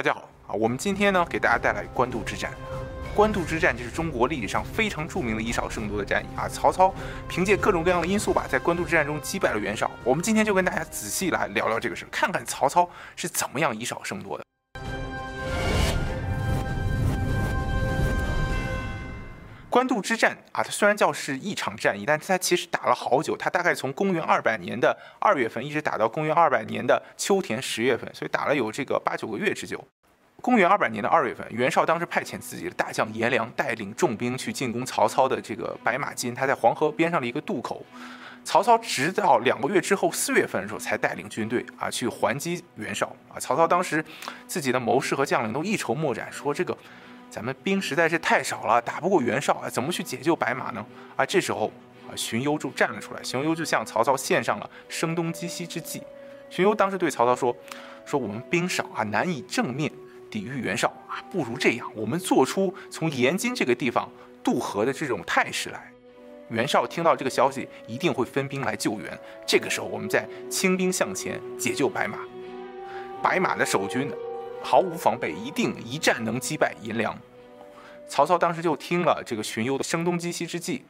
大家好啊，我们今天呢给大家带来官渡之战。官渡之战就是中国历史上非常著名的以少胜多的战役啊。曹操凭借各种各样的因素吧，在官渡之战中击败了袁绍。我们今天就跟大家仔细来聊聊这个事，看看曹操是怎么样以少胜多的。官渡之战啊，它虽然叫是一场战役，但它其实打了好久。它大概从公元二百年的二月份一直打到公元二百年的秋天十月份，所以打了有这个八九个月之久。公元二百年的二月份，袁绍当时派遣自己的大将颜良带领重兵去进攻曹操的这个白马津，他在黄河边上的一个渡口。曹操直到两个月之后四月份的时候，才带领军队啊去还击袁绍啊。曹操当时自己的谋士和将领都一筹莫展，说这个。咱们兵实在是太少了，打不过袁绍啊，怎么去解救白马呢？啊，这时候啊，荀攸就站了出来，荀攸就向曹操献上了声东击西之计。荀攸当时对曹操说：“说我们兵少啊，难以正面抵御袁绍啊，不如这样，我们做出从延津这个地方渡河的这种态势来。袁绍听到这个消息，一定会分兵来救援。这个时候，我们再轻兵向前解救白马。白马的守军。”毫无防备，一定一战能击败颜良。曹操当时就听了这个荀攸的声东击西之计，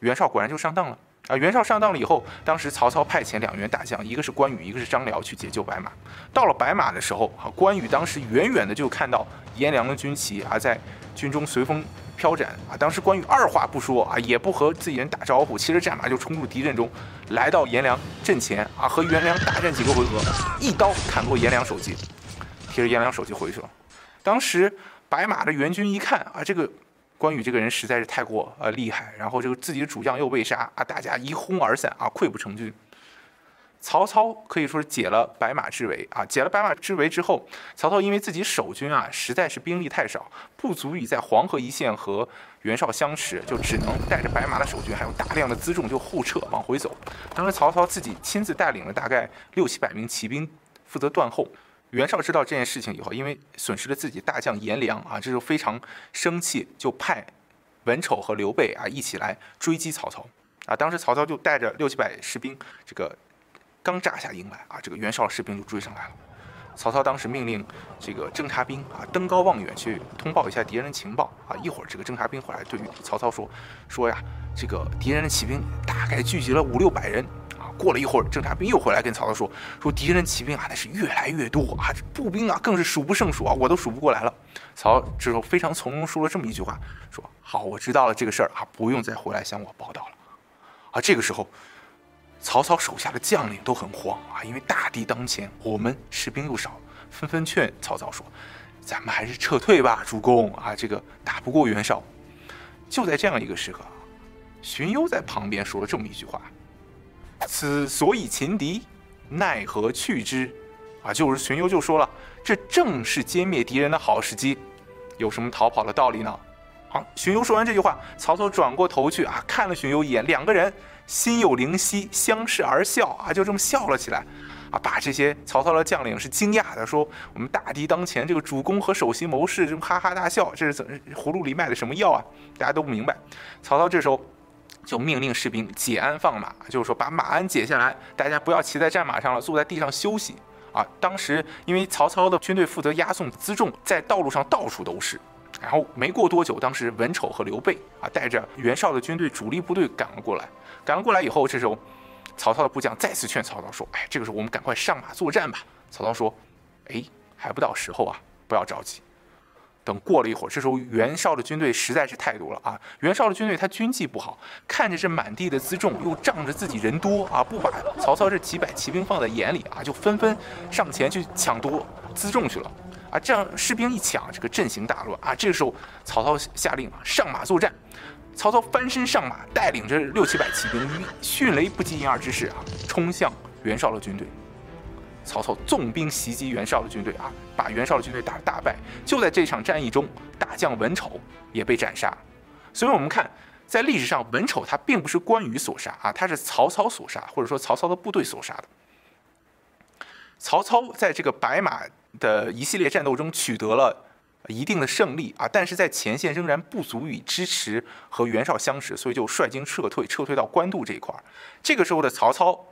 袁绍果然就上当了啊！袁绍上当了以后，当时曹操派遣两员大将，一个是关羽，一个是张辽去解救白马。到了白马的时候，啊，关羽当时远远的就看到颜良的军旗啊在军中随风飘展啊，当时关羽二话不说啊，也不和自己人打招呼，骑着战马就冲入敌阵中，来到颜良阵前啊，和颜良大战几个回合，一刀砍过颜良首级。提着颜良手机回去了。当时白马的援军一看啊，这个关羽这个人实在是太过呃厉害，然后这个自己的主将又被杀啊，大家一哄而散啊，溃不成军。曹操可以说是解了白马之围啊，解了白马之围之后，曹操因为自己守军啊实在是兵力太少，不足以在黄河一线和袁绍相持，就只能带着白马的守军还有大量的辎重就后撤往回走。当时曹操自己亲自带领了大概六七百名骑兵负责断后。袁绍知道这件事情以后，因为损失了自己大将颜良啊，这就非常生气，就派文丑和刘备啊一起来追击曹操啊。当时曹操就带着六七百士兵，这个刚炸下营来啊，这个袁绍士兵就追上来了。曹操当时命令这个侦察兵啊登高望远去通报一下敌人的情报啊。一会儿这个侦察兵回来对曹操说说呀，这个敌人的骑兵大概聚集了五六百人。过了一会儿，侦察兵又回来跟曹操说：“说敌人骑兵啊，那是越来越多啊，这步兵啊更是数不胜数啊，我都数不过来了。”曹操之后非常从容说了这么一句话：“说好，我知道了这个事儿啊，不用再回来向我报道了。”啊，这个时候，曹操手下的将领都很慌啊，因为大敌当前，我们士兵又少，纷纷劝曹操说：“咱们还是撤退吧，主公啊，这个打不过袁绍。”就在这样一个时刻，荀攸在旁边说了这么一句话。此所以擒敌，奈何去之？啊，就是荀攸就说了，这正是歼灭敌人的好时机，有什么逃跑的道理呢？好，荀攸说完这句话，曹操转过头去啊，看了荀攸一眼，两个人心有灵犀，相视而笑啊，就这么笑了起来，啊，把这些曹操的将领是惊讶的，说我们大敌当前，这个主公和首席谋士这么哈哈大笑，这是怎葫芦里卖的什么药啊？大家都不明白。曹操这时候。就命令士兵解鞍放马，就是说把马鞍解下来，大家不要骑在战马上了，坐在地上休息啊。当时因为曹操的军队负责押送辎重，在道路上到处都是。然后没过多久，当时文丑和刘备啊带着袁绍的军队主力部队赶了过来。赶了过来以后，这时候曹操的部将再次劝曹操说：“哎，这个时候我们赶快上马作战吧。”曹操说：“哎，还不到时候啊，不要着急。”等过了一会儿，这时候袁绍的军队实在是太多了啊！袁绍的军队他军纪不好，看着这满地的辎重，又仗着自己人多啊，不把曹操这几百骑兵放在眼里啊，就纷纷上前去抢夺辎重去了啊！这样士兵一抢，这个阵型大乱啊！这个时候曹操下令啊，上马作战。曹操翻身上马，带领着六七百骑兵，以迅雷不及掩耳之势啊，冲向袁绍的军队。曹操纵兵袭击袁绍的军队啊，把袁绍的军队打大败。就在这场战役中，大将文丑也被斩杀。所以，我们看在历史上，文丑他并不是关羽所杀啊，他是曹操所杀，或者说曹操的部队所杀的。曹操在这个白马的一系列战斗中取得了一定的胜利啊，但是在前线仍然不足以支持和袁绍相持，所以就率军撤退，撤退到官渡这一块儿。这个时候的曹操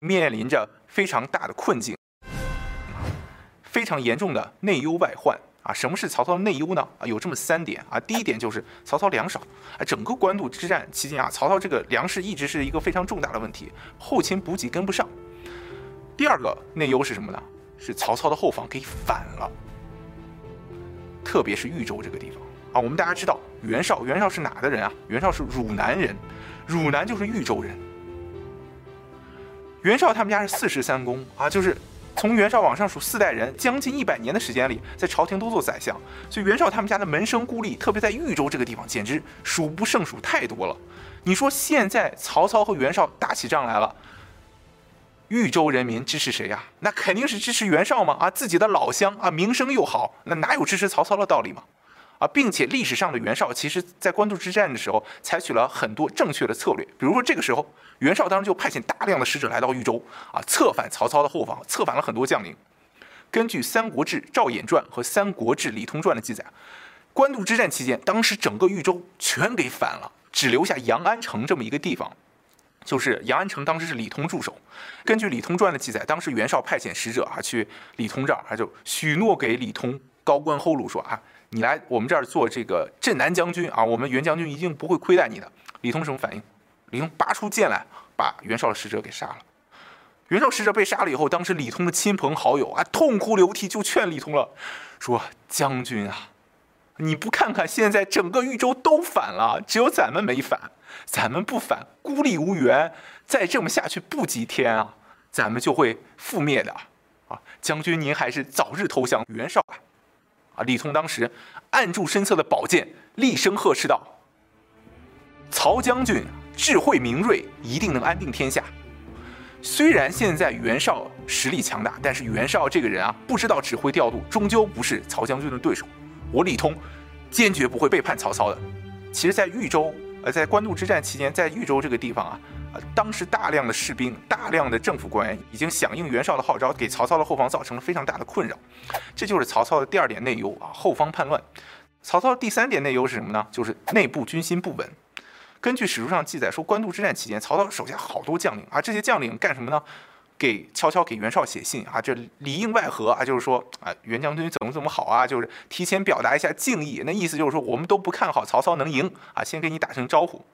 面临着。非常大的困境，非常严重的内忧外患啊。什么是曹操的内忧呢？啊，有这么三点啊。第一点就是曹操粮少啊，整个官渡之战期间啊，曹操这个粮食一直是一个非常重大的问题，后勤补给跟不上。第二个内忧是什么呢？是曹操的后方给反了，特别是豫州这个地方啊。我们大家知道袁绍，袁绍是哪的人啊？袁绍是汝南人，汝南就是豫州人。袁绍他们家是四世三公啊，就是从袁绍往上数四代人，将近一百年的时间里，在朝廷都做宰相，所以袁绍他们家的门生故吏，特别在豫州这个地方，简直数不胜数，太多了。你说现在曹操和袁绍打起仗来了？豫州人民支持谁呀？那肯定是支持袁绍嘛！啊，自己的老乡啊，名声又好，那哪有支持曹操的道理嘛？啊，并且历史上的袁绍，其实在官渡之战的时候，采取了很多正确的策略。比如说这个时候，袁绍当时就派遣大量的使者来到豫州，啊，策反曹操的后方，策反了很多将领。根据《三国志·赵衍传》和《三国志·李通传》的记载，官渡之战期间，当时整个豫州全给反了，只留下阳安城这么一个地方。就是杨安城当时是李通驻守，根据《李通传》的记载，当时袁绍派遣使者啊去李通这儿，他就许诺给李通高官厚禄，说啊，你来我们这儿做这个镇南将军啊，我们袁将军一定不会亏待你的。李通什么反应？李通拔出剑来，把袁绍的使者给杀了。袁绍使者被杀了以后，当时李通的亲朋好友啊痛哭流涕，就劝李通了，说将军啊，你不看看现在整个豫州都反了，只有咱们没反。咱们不反，孤立无援，再这么下去不几天啊，咱们就会覆灭的啊！将军您还是早日投降袁绍吧！啊，李通当时按住身侧的宝剑，厉声呵斥道：“曹将军智慧明锐，一定能安定天下。虽然现在袁绍实力强大，但是袁绍这个人啊，不知道指挥调度，终究不是曹将军的对手。我李通坚决不会背叛曹操的。其实，在豫州。”呃，在官渡之战期间，在豫州这个地方啊，当时大量的士兵、大量的政府官员已经响应袁绍的号召，给曹操的后方造成了非常大的困扰。这就是曹操的第二点内忧啊，后方叛乱。曹操的第三点内忧是什么呢？就是内部军心不稳。根据史书上记载说，官渡之战期间，曹操手下好多将领啊，这些将领干什么呢？给悄悄给袁绍写信啊，这里应外合啊，就是说啊，袁将军怎么怎么好啊，就是提前表达一下敬意。那意思就是说，我们都不看好曹操能赢啊，先给你打声招呼。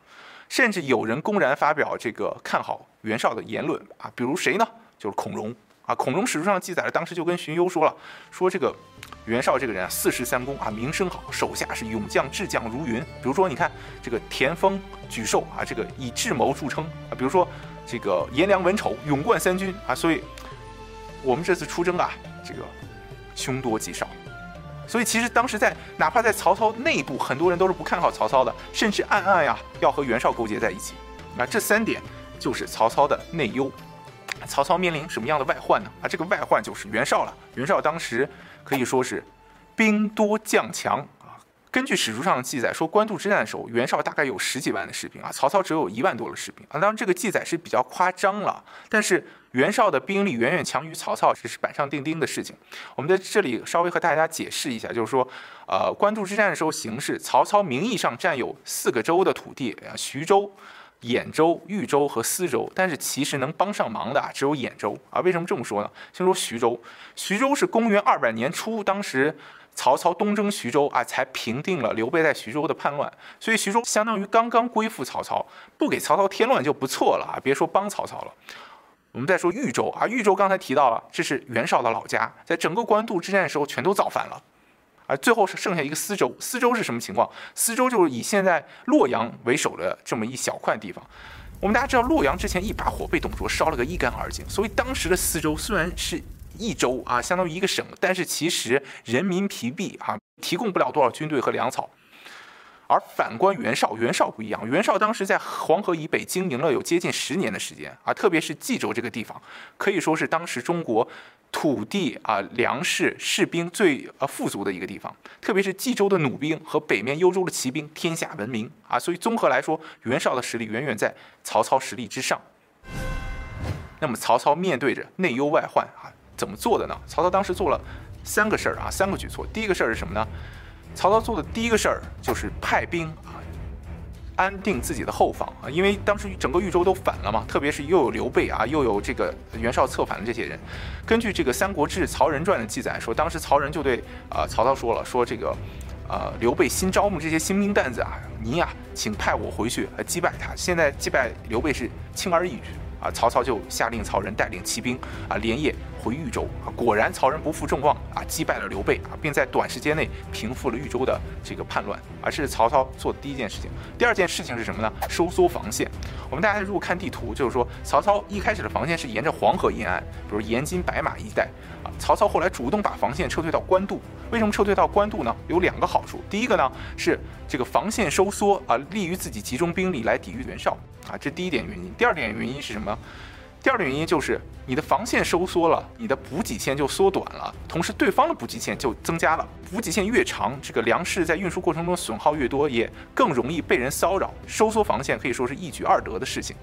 甚至有人公然发表这个看好袁绍的言论啊，比如谁呢？就是孔融啊。孔融史书上记载了，当时就跟荀攸说了，说这个袁绍这个人啊，四世三公啊，名声好，手下是勇将智将如云。比如说，你看这个田丰、沮授啊，这个以智谋著称啊。比如说。这个颜良、文丑勇冠三军啊，所以我们这次出征啊，这个凶多吉少。所以其实当时在哪怕在曹操内部，很多人都是不看好曹操的，甚至暗暗呀要和袁绍勾结在一起。那这三点就是曹操的内忧。曹操面临什么样的外患呢？啊，这个外患就是袁绍了。袁绍当时可以说是兵多将强啊。根据史书上的记载，说官渡之战的时候，袁绍大概有十几万的士兵啊，曹操只有一万多的士兵啊。当然，这个记载是比较夸张了，但是袁绍的兵力远远强于曹操，这是板上钉钉的事情。我们在这里稍微和大家解释一下，就是说，呃，官渡之战的时候形势，曹操名义上占有四个州的土地，徐州、兖州、豫州和司州，但是其实能帮上忙的啊，只有兖州啊。为什么这么说呢？先说徐州，徐州是公元二百年初，当时。曹操东征徐州啊，才平定了刘备在徐州的叛乱，所以徐州相当于刚刚归附曹操，不给曹操添乱就不错了啊！别说帮曹操了。我们再说豫州啊，豫州刚才提到了，这是袁绍的老家，在整个官渡之战的时候全都造反了，啊，最后是剩下一个司州。司州是什么情况？司州就是以现在洛阳为首的这么一小块地方。我们大家知道，洛阳之前一把火被董卓烧了个一干二净，所以当时的司州虽然是。一州啊，相当于一个省，但是其实人民疲弊啊，提供不了多少军队和粮草。而反观袁绍，袁绍不一样，袁绍当时在黄河以北经营了有接近十年的时间啊，特别是冀州这个地方，可以说是当时中国土地啊、粮食、士兵最呃富足的一个地方。特别是冀州的弩兵和北面幽州的骑兵，天下闻名啊。所以综合来说，袁绍的实力远远在曹操实力之上。那么曹操面对着内忧外患啊。怎么做的呢？曹操当时做了三个事儿啊，三个举措。第一个事儿是什么呢？曹操做的第一个事儿就是派兵啊，安定自己的后方啊，因为当时整个豫州都反了嘛，特别是又有刘备啊，又有这个袁绍策反的这些人。根据这个《三国志·曹仁传》的记载说，当时曹仁就对啊曹操说了，说这个，呃，刘备新招募这些新兵蛋子啊，您呀，请派我回去击败他。现在击败刘备是轻而易举啊。曹操就下令曹仁带领骑兵啊，连夜。回豫州啊，果然曹仁不负众望啊，击败了刘备啊，并在短时间内平复了豫州的这个叛乱啊，这是曹操做的第一件事情。第二件事情是什么呢？收缩防线。我们大家如果看地图，就是说曹操一开始的防线是沿着黄河沿岸，比如延津、白马一带啊。曹操后来主动把防线撤退到官渡。为什么撤退到官渡呢？有两个好处。第一个呢是这个防线收缩啊，利于自己集中兵力来抵御袁绍啊，这第一点原因。第二点原因是什么？第二个原因就是你的防线收缩了，你的补给线就缩短了，同时对方的补给线就增加了。补给线越长，这个粮食在运输过程中损耗越多，也更容易被人骚扰。收缩防线可以说是一举二得的事情。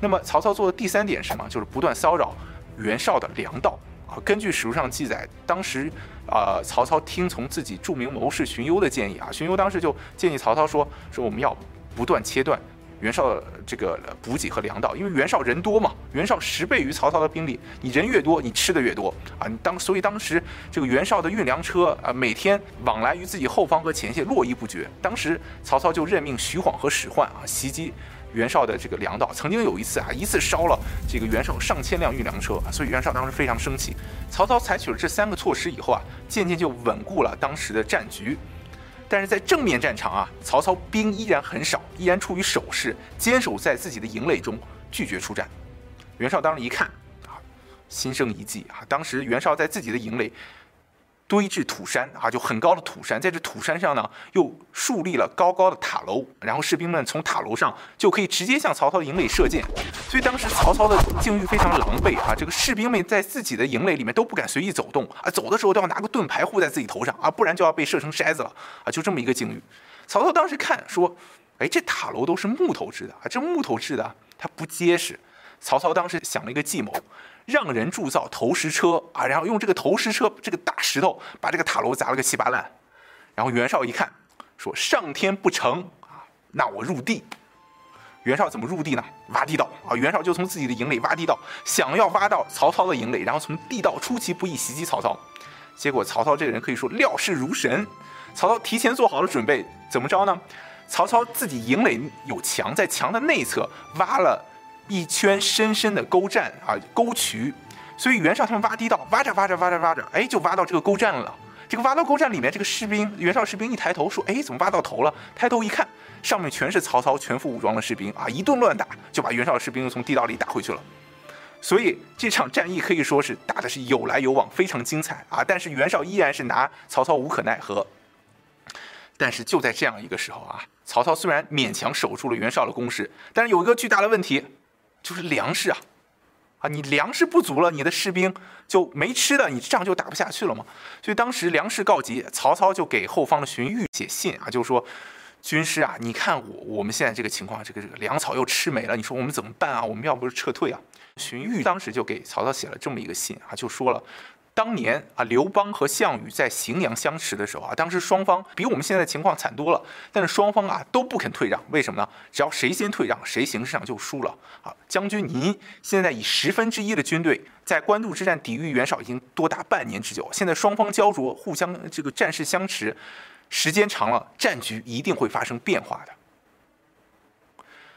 那么曹操做的第三点是什么？就是不断骚扰袁绍的粮道啊。根据史书上记载，当时啊，曹操听从自己著名谋士荀攸的建议啊，荀攸当时就建议曹操说：说我们要不断切断。袁绍这个补给和粮道，因为袁绍人多嘛，袁绍十倍于曹操的兵力，你人越多，你吃的越多啊。你当所以当时这个袁绍的运粮车啊，每天往来于自己后方和前线络绎不绝。当时曹操就任命徐晃和史涣啊袭击袁绍的这个粮道。曾经有一次啊，一次烧了这个袁绍上千辆运粮车啊，所以袁绍当时非常生气。曹操采取了这三个措施以后啊，渐渐就稳固了当时的战局。但是在正面战场啊，曹操兵依然很少，依然处于守势，坚守在自己的营垒中，拒绝出战。袁绍当时一看啊，心生一计啊，当时袁绍在自己的营垒。堆置土山啊，就很高的土山，在这土山上呢，又树立了高高的塔楼，然后士兵们从塔楼上就可以直接向曹操的营垒射箭。所以当时曹操的境遇非常狼狈啊，这个士兵们在自己的营垒里面都不敢随意走动啊，走的时候都要拿个盾牌护在自己头上啊，不然就要被射成筛子了啊，就这么一个境遇。曹操当时看说，哎，这塔楼都是木头制的啊，这木头制的它不结实。曹操当时想了一个计谋。让人铸造投石车啊，然后用这个投石车这个大石头把这个塔楼砸了个稀巴烂。然后袁绍一看，说上天不成啊，那我入地。袁绍怎么入地呢？挖地道啊！袁绍就从自己的营垒挖地道，想要挖到曹操的营垒，然后从地道出其不意袭击曹操。结果曹操这个人可以说料事如神，曹操提前做好了准备，怎么着呢？曹操自己营垒有墙，在墙的内侧挖了。一圈深深的沟栈啊，沟渠，所以袁绍他们挖地道，挖着挖着挖着挖着，哎，就挖到这个沟栈了。这个挖到沟栈里面，这个士兵，袁绍士兵一抬头说：“哎，怎么挖到头了？”抬头一看，上面全是曹操全副武装的士兵啊，一顿乱打，就把袁绍士兵从地道里打回去了。所以这场战役可以说是打的是有来有往，非常精彩啊。但是袁绍依然是拿曹操无可奈何。但是就在这样一个时候啊，曹操虽然勉强守住了袁绍的攻势，但是有一个巨大的问题。就是粮食啊，啊，你粮食不足了，你的士兵就没吃的，你仗就打不下去了嘛。所以当时粮食告急，曹操就给后方的荀彧写信啊，就是说：“军师啊，你看我我们现在这个情况，这个这个粮草又吃没了，你说我们怎么办啊？我们要不是撤退啊？”荀彧当时就给曹操写了这么一个信啊，就说了。当年啊，刘邦和项羽在荥阳相持的时候啊，当时双方比我们现在情况惨多了，但是双方啊都不肯退让，为什么呢？只要谁先退让，谁形势上就输了啊。将军，您现在以十分之一的军队在官渡之战抵御袁绍已经多达半年之久，现在双方焦灼，互相这个战事相持，时间长了，战局一定会发生变化的。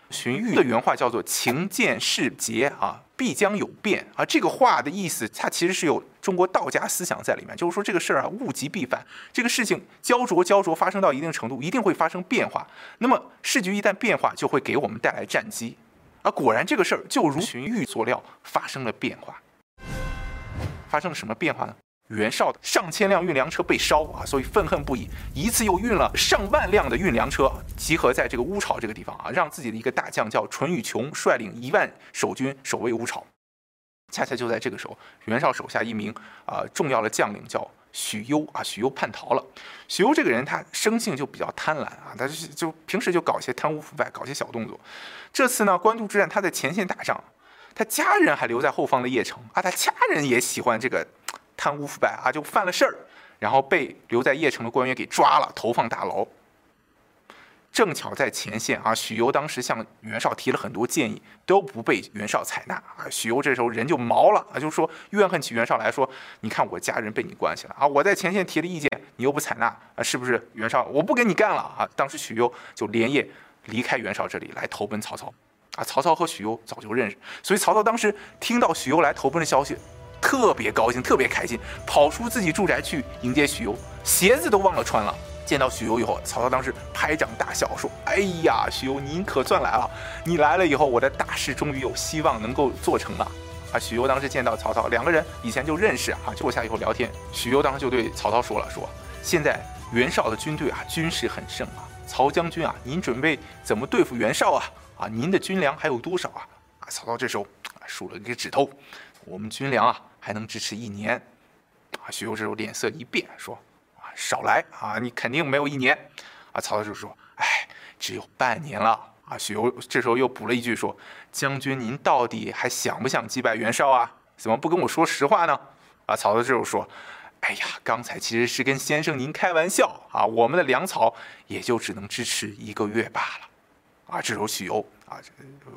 荀彧的原话叫做“情见事节啊，必将有变啊”。这个话的意思，它其实是有中国道家思想在里面，就是说这个事儿啊，物极必反，这个事情焦灼焦灼发生到一定程度，一定会发生变化。那么事局一旦变化，就会给我们带来战机。啊果然，这个事儿就如荀彧所料，发生了变化。发生了什么变化呢？袁绍的上千辆运粮车被烧啊，所以愤恨不已，一次又运了上万辆的运粮车，集合在这个乌巢这个地方啊，让自己的一个大将叫淳于琼率领一万守军守卫乌巢。恰恰就在这个时候，袁绍手下一名啊重要的将领叫许攸啊，许攸叛逃了。许攸这个人他生性就比较贪婪啊，他就就平时就搞些贪污腐败，搞些小动作。这次呢，官渡之战他在前线打仗，他家人还留在后方的邺城啊，他家人也喜欢这个。贪污腐败啊，就犯了事儿，然后被留在邺城的官员给抓了，投放大牢。正巧在前线啊，许攸当时向袁绍提了很多建议，都不被袁绍采纳啊。许攸这时候人就毛了啊，就说怨恨起袁绍来说，你看我家人被你关起来啊，我在前线提了意见，你又不采纳啊，是不是袁绍我不跟你干了啊？当时许攸就连夜离开袁绍这里来投奔曹操啊。曹操和许攸早就认识，所以曹操当时听到许攸来投奔的消息，特别高兴，特别开心，跑出自己住宅去迎接许攸，鞋子都忘了穿了。见到许攸以后，曹操当时拍掌大笑，说：“哎呀，许攸，您可算来了！你来了以后，我的大事终于有希望能够做成了。”啊，许攸当时见到曹操，两个人以前就认识啊，坐下以后聊天。许攸当时就对曹操说了：“说现在袁绍的军队啊，军事很盛啊，曹将军啊，您准备怎么对付袁绍啊？啊，您的军粮还有多少啊？”啊，曹操这时候数了一个指头：“我们军粮啊，还能支持一年。”啊，许攸这时候脸色一变，说。啊少来啊！你肯定没有一年，啊！曹操就说：“哎，只有半年了啊！”许攸这时候又补了一句说：“将军，您到底还想不想击败袁绍啊？怎么不跟我说实话呢？”啊！曹操这时候说：“哎呀，刚才其实是跟先生您开玩笑啊！我们的粮草也就只能支持一个月罢了。”啊！这时候许攸啊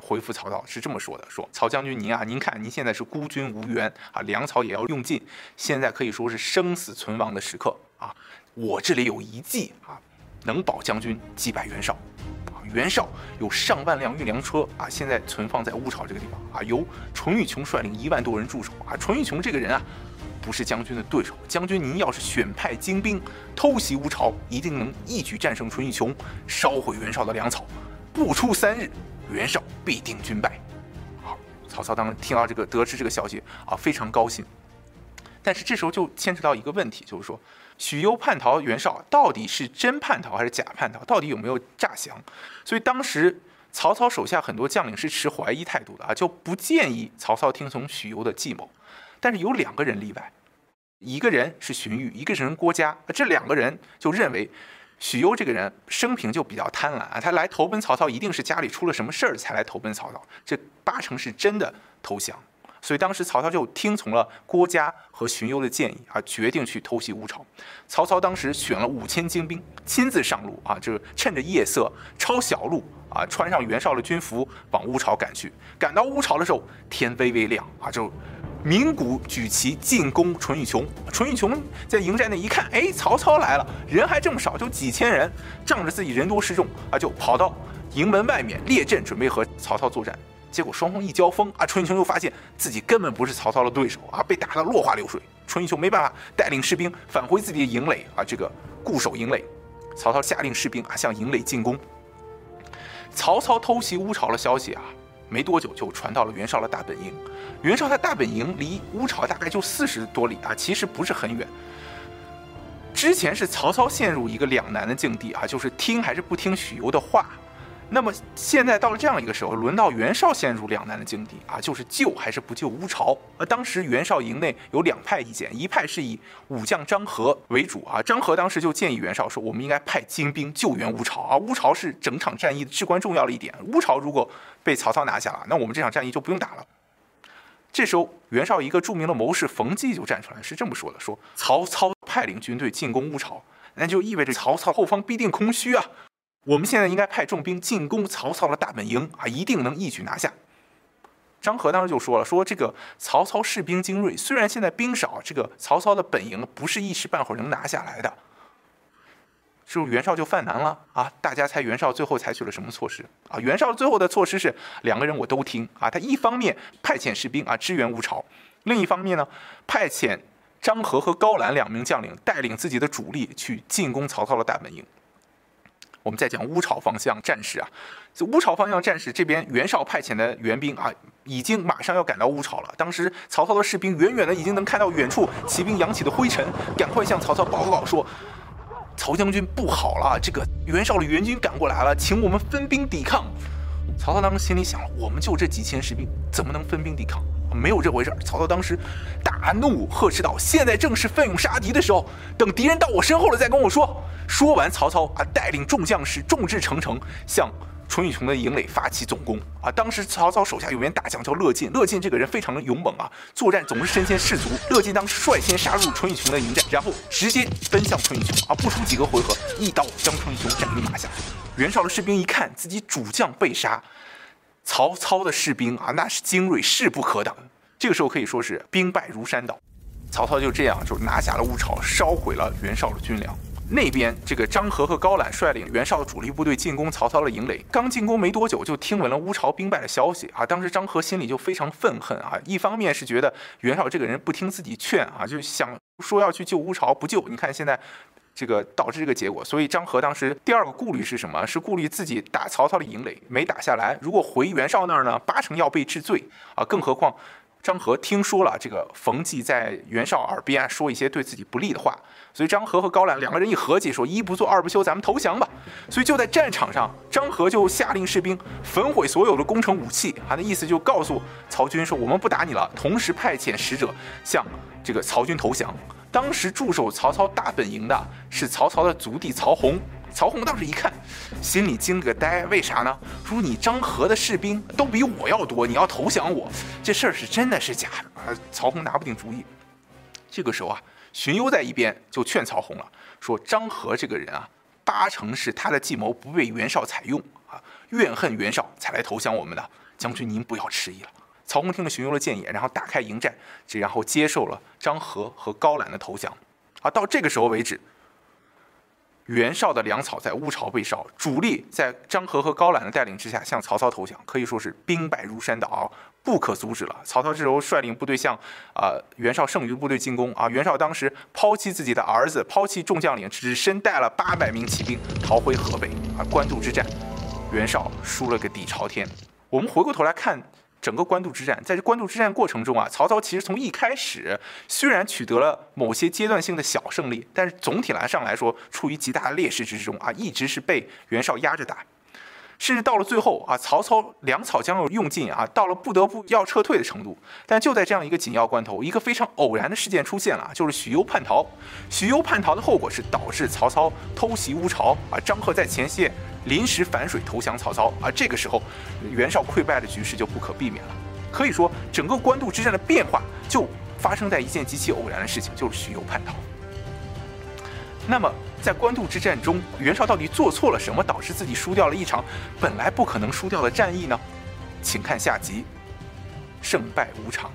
回复曹操是这么说的：“说曹将军您啊，您看您现在是孤军无援啊，粮草也要用尽，现在可以说是生死存亡的时刻啊！”我这里有一计啊，能保将军击败袁绍。啊，袁绍有上万辆运粮车啊，现在存放在乌巢这个地方啊，由淳于琼率领一万多人驻守啊。淳于琼这个人啊，不是将军的对手。将军您要是选派精兵偷袭乌巢，一定能一举战胜淳于琼，烧毁袁绍的粮草。不出三日，袁绍必定军败。好，曹操当时听到这个，得知这个消息啊，非常高兴。但是这时候就牵扯到一个问题，就是说。许攸叛逃袁绍，到底是真叛逃还是假叛逃？到底有没有诈降？所以当时曹操手下很多将领是持怀疑态度的啊，就不建议曹操听从许攸的计谋。但是有两个人例外，一个人是荀彧，一个人郭嘉。这两个人就认为许攸这个人生平就比较贪婪啊，他来投奔曹操一定是家里出了什么事儿才来投奔曹操，这八成是真的投降。所以当时曹操就听从了郭嘉和荀攸的建议啊，决定去偷袭乌巢。曹操当时选了五千精兵，亲自上路啊，就是趁着夜色抄小路啊，穿上袁绍的军服往乌巢赶去。赶到乌巢的时候，天微微亮啊，就鸣鼓举旗进攻淳于琼。淳于琼在营寨内一看，哎，曹操来了，人还这么少，就几千人，仗着自己人多势众啊，就跑到营门外面列阵，准备和曹操作战。结果双方一交锋啊，淳于琼又发现自己根本不是曹操的对手啊，被打得落花流水。淳于琼没办法带领士兵返回自己的营垒啊，这个固守营垒。曹操下令士兵啊向营垒进攻。曹操偷袭乌巢的消息啊，没多久就传到了袁绍的大本营。袁绍的大本营离乌巢大概就四十多里啊，其实不是很远。之前是曹操陷入一个两难的境地啊，就是听还是不听许攸的话。那么现在到了这样一个时候，轮到袁绍陷入两难的境地啊，就是救还是不救乌巢？而当时袁绍营内有两派意见，一派是以武将张合为主啊，张合当时就建议袁绍说，我们应该派精兵救援乌巢啊，乌巢是整场战役至关重要的一点，乌巢如果被曹操拿下了，那我们这场战役就不用打了。这时候袁绍一个著名的谋士冯骥就站出来是这么说的：说曹操派领军队进攻乌巢，那就意味着曹操后方必定空虚啊。我们现在应该派重兵进攻曹操的大本营啊，一定能一举拿下。张合当时就说了，说这个曹操士兵精锐，虽然现在兵少，这个曹操的本营不是一时半会儿能拿下来的。是不是袁绍就犯难了啊？大家猜袁绍最后采取了什么措施啊？袁绍最后的措施是两个人我都听啊，他一方面派遣士兵啊支援乌巢，另一方面呢派遣张合和高览两名将领带领自己的主力去进攻曹操的大本营。我们再讲乌巢方向战士啊，这乌巢方向战士这边，袁绍派遣的援兵啊，已经马上要赶到乌巢了。当时曹操的士兵远远的已经能看到远处骑兵扬起的灰尘，赶快向曹操报告说：“曹将军不好了，这个袁绍的援军赶过来了，请我们分兵抵抗。”曹操当时心里想：“我们就这几千士兵，怎么能分兵抵抗？没有这回事儿。”曹操当时大怒，呵斥道：“现在正是奋勇杀敌的时候，等敌人到我身后了再跟我说。”说完，曹操啊带领众将士众志成城向淳于琼的营垒发起总攻啊！当时曹操手下有员大将叫乐进，乐进这个人非常的勇猛啊，作战总是身先士卒。乐进当时率先杀入淳于琼的营寨，然后直接奔向淳于琼啊，不出几个回合，一刀将淳于琼斩于马下。袁绍的士兵一看自己主将被杀，曹操的士兵啊那是精锐，势不可挡。这个时候可以说是兵败如山倒。曹操就这样就拿下了乌巢，烧毁了袁绍的军粮。那边，这个张合和高览率领袁绍的主力部队进攻曹操的营垒。刚进攻没多久，就听闻了乌巢兵败的消息啊！当时张合心里就非常愤恨啊！一方面是觉得袁绍这个人不听自己劝啊，就想说要去救乌巢，不救，你看现在这个导致这个结果。所以张合当时第二个顾虑是什么？是顾虑自己打曹操的营垒没打下来，如果回袁绍那儿呢，八成要被治罪啊！更何况。张合听说了这个冯骥在袁绍耳边说一些对自己不利的话，所以张合和高览两个人一合计，说一不做二不休，咱们投降吧。所以就在战场上，张合就下令士兵焚毁所有的攻城武器，啊，那意思就告诉曹军说我们不打你了，同时派遣使者向这个曹军投降。当时驻守曹操大本营的是曹操的族弟曹洪。曹洪当时一看，心里惊个呆，为啥呢？说你张合的士兵都比我要多，你要投降我，这事儿是真的是假的啊？曹洪拿不定主意。这个时候啊，荀攸在一边就劝曹洪了，说张合这个人啊，八成是他的计谋不被袁绍采用啊，怨恨袁绍才来投降我们的。将军您不要迟疑了。曹洪听了荀攸的建议，然后打开营寨，这然后接受了张合和高览的投降。啊，到这个时候为止。袁绍的粮草在乌巢被烧，主力在张合和高览的带领之下向曹操投降，可以说是兵败如山倒，不可阻止了。曹操这时候率领部队向啊袁绍剩余部队进攻啊。袁绍当时抛弃自己的儿子，抛弃众将领，只身带了八百名骑兵逃回河北啊。官渡之战，袁绍输了个底朝天。我们回过头来看。整个官渡之战，在这官渡之战过程中啊，曹操其实从一开始虽然取得了某些阶段性的小胜利，但是总体来上来说，处于极大的劣势之中啊，一直是被袁绍压着打，甚至到了最后啊，曹操粮草将要用尽啊，到了不得不要撤退的程度。但就在这样一个紧要关头，一个非常偶然的事件出现了，就是许攸叛逃。许攸叛逃的后果是导致曹操偷袭乌巢啊，张合在前线。临时反水投降曹操，而这个时候，袁绍溃败的局势就不可避免了。可以说，整个官渡之战的变化就发生在一件极其偶然的事情，就是许攸叛逃。那么，在官渡之战中，袁绍到底做错了什么，导致自己输掉了一场本来不可能输掉的战役呢？请看下集，胜败无常。